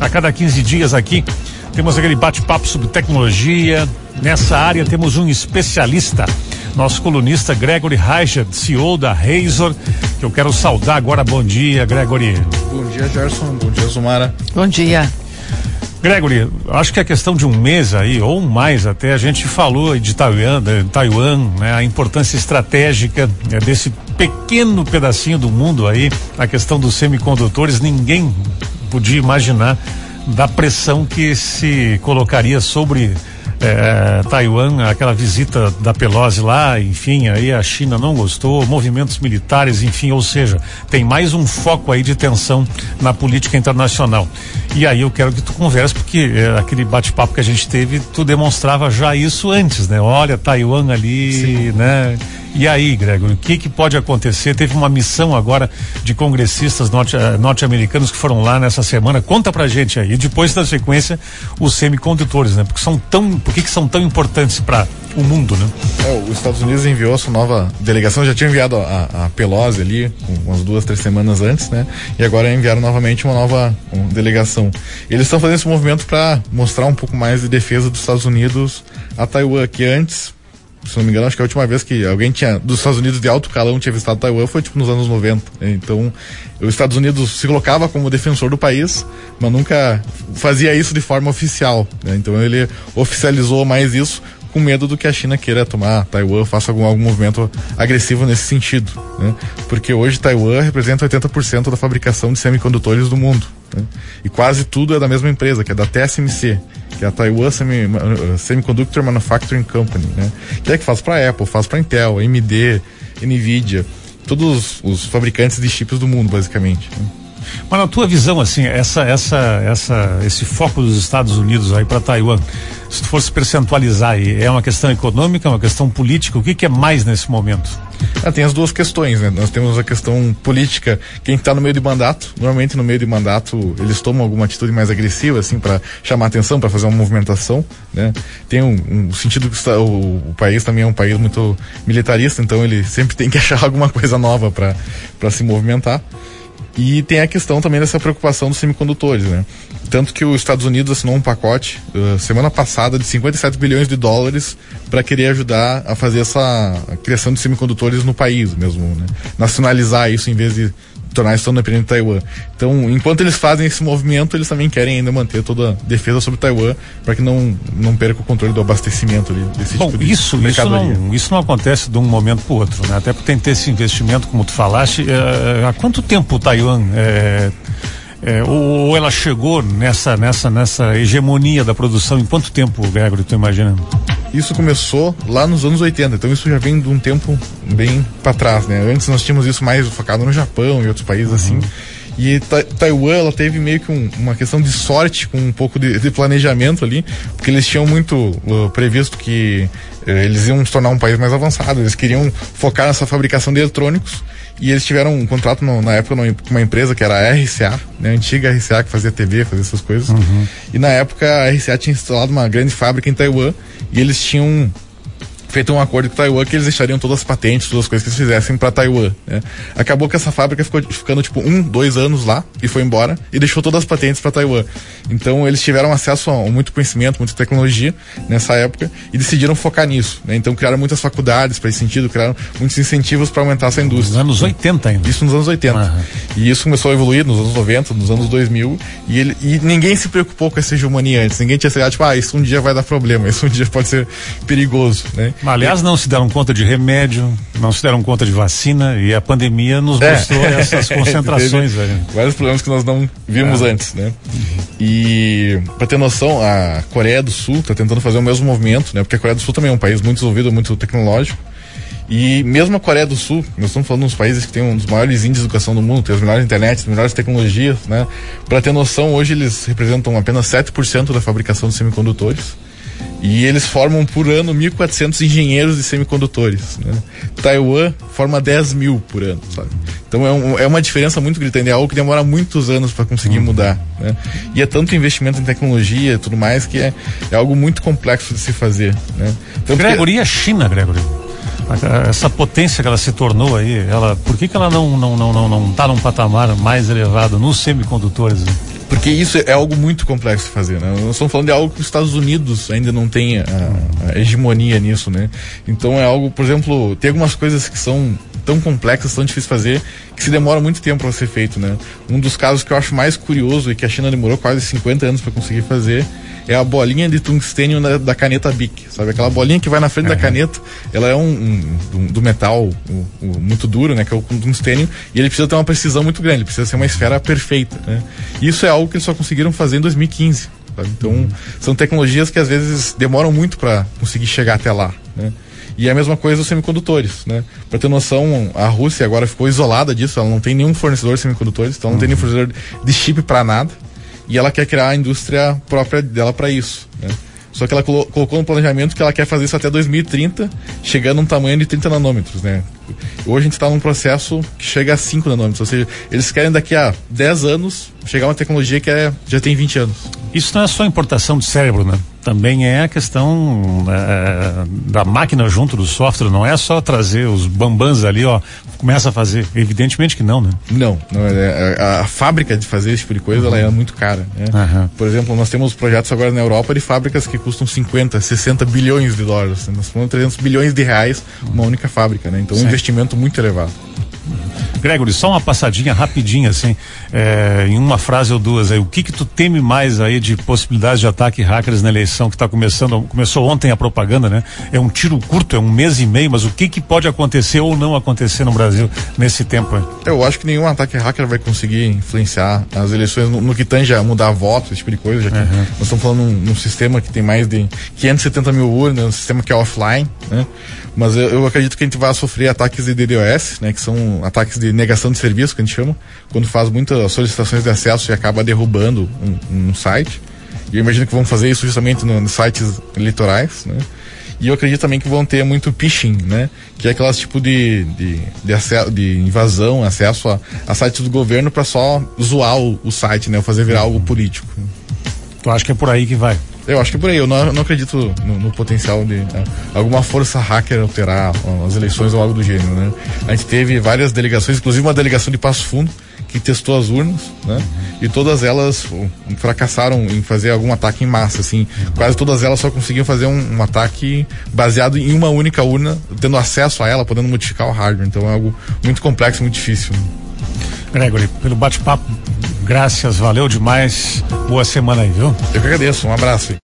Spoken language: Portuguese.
A cada 15 dias aqui temos aquele bate-papo sobre tecnologia. Nessa área temos um especialista, nosso colunista Gregory Reichert, CEO da Razor, que eu quero saudar agora. Bom dia, Gregory. Bom dia, Gerson. Bom dia, Zumara. Bom dia. Gregory, acho que é questão de um mês aí, ou mais até, a gente falou de Taiwan, de Taiwan né, a importância estratégica né, desse pequeno pedacinho do mundo aí, a questão dos semicondutores, ninguém podia imaginar da pressão que se colocaria sobre é, Taiwan, aquela visita da Pelosi lá, enfim, aí a China não gostou, movimentos militares, enfim, ou seja, tem mais um foco aí de tensão na política internacional. E aí eu quero que tu converse, porque é, aquele bate-papo que a gente teve, tu demonstrava já isso antes, né? Olha, Taiwan ali, Sim. né? E aí, Gregor, o que, que pode acontecer? Teve uma missão agora de congressistas norte, uh, norte-americanos que foram lá nessa semana. Conta pra gente aí. E depois, na sequência, os semicondutores, né? Porque são tão, por que, que são tão importantes para o mundo, né? É, os Estados Unidos enviou sua nova delegação, já tinha enviado a, a Pelosi ali, umas duas, três semanas antes, né? E agora enviaram novamente uma nova uma delegação. Eles estão fazendo esse movimento para mostrar um pouco mais de defesa dos Estados Unidos a Taiwan, que antes se não me engano, acho que a última vez que alguém tinha, dos Estados Unidos de alto calão tinha visitado Taiwan foi tipo nos anos 90. Então, os Estados Unidos se colocava como defensor do país, mas nunca fazia isso de forma oficial. Né? Então, ele oficializou mais isso com medo do que a China queira tomar Taiwan, faça algum, algum movimento agressivo nesse sentido. Né? Porque hoje Taiwan representa 80% da fabricação de semicondutores do mundo. Né? E quase tudo é da mesma empresa, que é da TSMC, que é a Taiwan Semi, Semiconductor Manufacturing Company, né? Que é que faz para Apple, faz para Intel, AMD, Nvidia, todos os fabricantes de chips do mundo, basicamente. Né? Mas na tua visão, assim, essa, essa, essa, esse foco dos Estados Unidos aí para Taiwan, se tu fosse percentualizar aí, é uma questão econômica, é uma questão política, o que, que é mais nesse momento? Ah, tem as duas questões, né? Nós temos a questão política, quem está no meio de mandato, normalmente no meio de mandato eles tomam alguma atitude mais agressiva, assim, para chamar atenção, para fazer uma movimentação, né? Tem um, um sentido que está, o, o, país também é um país muito militarista, então ele sempre tem que achar alguma coisa nova para se movimentar. E tem a questão também dessa preocupação dos semicondutores, né? Tanto que os Estados Unidos assinou um pacote uh, semana passada de 57 bilhões de dólares para querer ajudar a fazer essa criação de semicondutores no país mesmo, né? Nacionalizar isso em vez de tornar isso tão dependente de Taiwan. Então, enquanto eles fazem esse movimento, eles também querem ainda manter toda a defesa sobre Taiwan para que não, não perca o controle do abastecimento ali, desse Bom, tipo de isso, isso não, isso não acontece de um momento para o outro, né? Até porque tem que ter esse investimento, como tu falaste. É, há quanto tempo Taiwan é, é, ou, ou, ela chegou nessa, nessa, nessa hegemonia da produção? Em quanto tempo, Gregory, tu imagina? Isso começou lá nos anos 80, então isso já vem de um tempo bem para trás, né? Antes nós tínhamos isso mais focado no Japão e outros países uhum. assim. E ta Taiwan, ela teve meio que um, uma questão de sorte com um pouco de, de planejamento ali, porque eles tinham muito uh, previsto que uh, eles iam se tornar um país mais avançado, eles queriam focar nessa fabricação de eletrônicos e eles tiveram um contrato no, na época com uma empresa que era a RCA, né, a antiga RCA que fazia TV, fazia essas coisas. Uhum. E na época a RCA tinha instalado uma grande fábrica em Taiwan e eles tinham feito um acordo com Taiwan que eles deixariam todas as patentes, todas as coisas que eles fizessem para Taiwan. Né? Acabou que essa fábrica ficou ficando tipo um, dois anos lá e foi embora e deixou todas as patentes para Taiwan. Então eles tiveram acesso a muito conhecimento, muita tecnologia nessa época e decidiram focar nisso. Né? Então criaram muitas faculdades para esse sentido, criaram muitos incentivos para aumentar essa indústria. Nos anos 80 ainda. Isso nos anos 80. Uhum. E isso começou a evoluir nos anos 90, nos anos 2000 e, ele, e ninguém se preocupou com essa hegemonia antes. Ninguém tinha chegado tipo, ah, isso um dia vai dar problema, isso um dia pode ser perigoso, né? Aliás, não se deram conta de remédio, não se deram conta de vacina e a pandemia nos é. mostrou essas concentrações. vários problemas que nós não vimos é. antes, né? E para ter noção, a Coreia do Sul está tentando fazer o mesmo movimento, né? Porque a Coreia do Sul também é um país muito desenvolvido, muito tecnológico. E mesmo a Coreia do Sul, nós estamos falando uns países que têm um dos maiores índices de educação do mundo, tem as melhores internet, as melhores tecnologias, né? Para ter noção, hoje eles representam apenas 7% da fabricação de semicondutores. E eles formam por ano 1.400 engenheiros de semicondutores. Né? Taiwan forma 10 mil por ano, sabe? Então é, um, é uma diferença muito gritante, é algo que demora muitos anos para conseguir uhum. mudar. Né? E é tanto investimento em tecnologia e tudo mais que é, é algo muito complexo de se fazer. Né? Tanto Gregory, que... e a China, Gregory? Essa potência que ela se tornou aí, ela, por que, que ela não não não não não está num patamar mais elevado nos semicondutores? Porque isso é algo muito complexo de fazer, né? Nós estamos falando de algo que os Estados Unidos ainda não tem a, a hegemonia nisso, né? Então é algo, por exemplo, tem algumas coisas que são tão complexas, tão difíceis de fazer, que se demora muito tempo para ser feito, né? Um dos casos que eu acho mais curioso e que a China demorou quase 50 anos para conseguir fazer é a bolinha de tungstênio da, da, caneta Bic, sabe? Aquela bolinha que vai na frente é. da caneta, ela é um, um, um do metal um, muito duro, né? Que é o tungstênio, e ele precisa ter uma precisão muito grande, ele precisa ser uma esfera perfeita, né? Isso é algo que eles só conseguiram fazer em 2015, sabe? Então, uhum. são tecnologias que às vezes demoram muito para conseguir chegar até lá, né? E é a mesma coisa os semicondutores, né? Para ter noção, a Rússia agora ficou isolada disso, ela não tem nenhum fornecedor de semicondutores, então não uhum. tem nenhum fornecedor de chip para nada. E ela quer criar a indústria própria dela para isso, né? Só que ela colocou no planejamento que ela quer fazer isso até 2030, chegando a um tamanho de 30 nanômetros, né? Hoje a gente está num processo que chega a 5 nanômetros, ou seja, eles querem daqui a 10 anos chegar a uma tecnologia que é, já tem 20 anos. Isso não é só importação de cérebro, né? Também é a questão é, da máquina junto do software, não é só trazer os bambans ali, ó, começa a fazer. Evidentemente que não, né? Não, não é, a, a, fábrica de fazer esse tipo de coisa, uhum. ela é muito cara. Né? Uhum. Por exemplo, nós temos projetos agora na Europa de fábricas que custam 50, 60 bilhões de dólares. Nós falamos 300 bilhões de reais uma única fábrica, né? Então, um investimento muito elevado. Gregory, só uma passadinha rapidinha, assim, é, em uma frase ou duas aí. O que que tu teme mais aí de possibilidades de ataque hackers na eleição que está começando? Começou ontem a propaganda, né? É um tiro curto, é um mês e meio, mas o que que pode acontecer ou não acontecer no Brasil nesse tempo aí? Eu acho que nenhum ataque hacker vai conseguir influenciar as eleições no, no que tange a mudar votos, esse tipo de coisa, já que uhum. nós estamos falando num, num sistema que tem mais de 570 mil urnas, um sistema que é offline, né? Mas eu, eu, acredito que a gente vai sofrer ataques de DDoS, né, que são ataques de negação de serviço, que a gente chama, quando faz muitas solicitações de acesso e acaba derrubando um, um site. E eu imagino que vão fazer isso justamente nos no sites eleitorais, né? E eu acredito também que vão ter muito phishing, né? Que é aquelas tipo de, de, de, acesso, de invasão, acesso a, a sites do governo para só zoar o, o, site, né? Ou fazer virar algo político. Tu acha que é por aí que vai? Eu acho que por aí. Eu não, não acredito no, no, potencial de né, alguma força hacker alterar as eleições ou algo do gênero, né? A gente teve várias delegações, inclusive uma delegação de Passo Fundo, que testou as urnas, né? E todas elas fracassaram em fazer algum ataque em massa, assim. Quase todas elas só conseguiam fazer um, um, ataque baseado em uma única urna, tendo acesso a ela, podendo modificar o hardware. Então é algo muito complexo, muito difícil. Gregory, pelo bate-papo, graças, valeu demais. Boa semana aí, viu? Eu que agradeço, um abraço.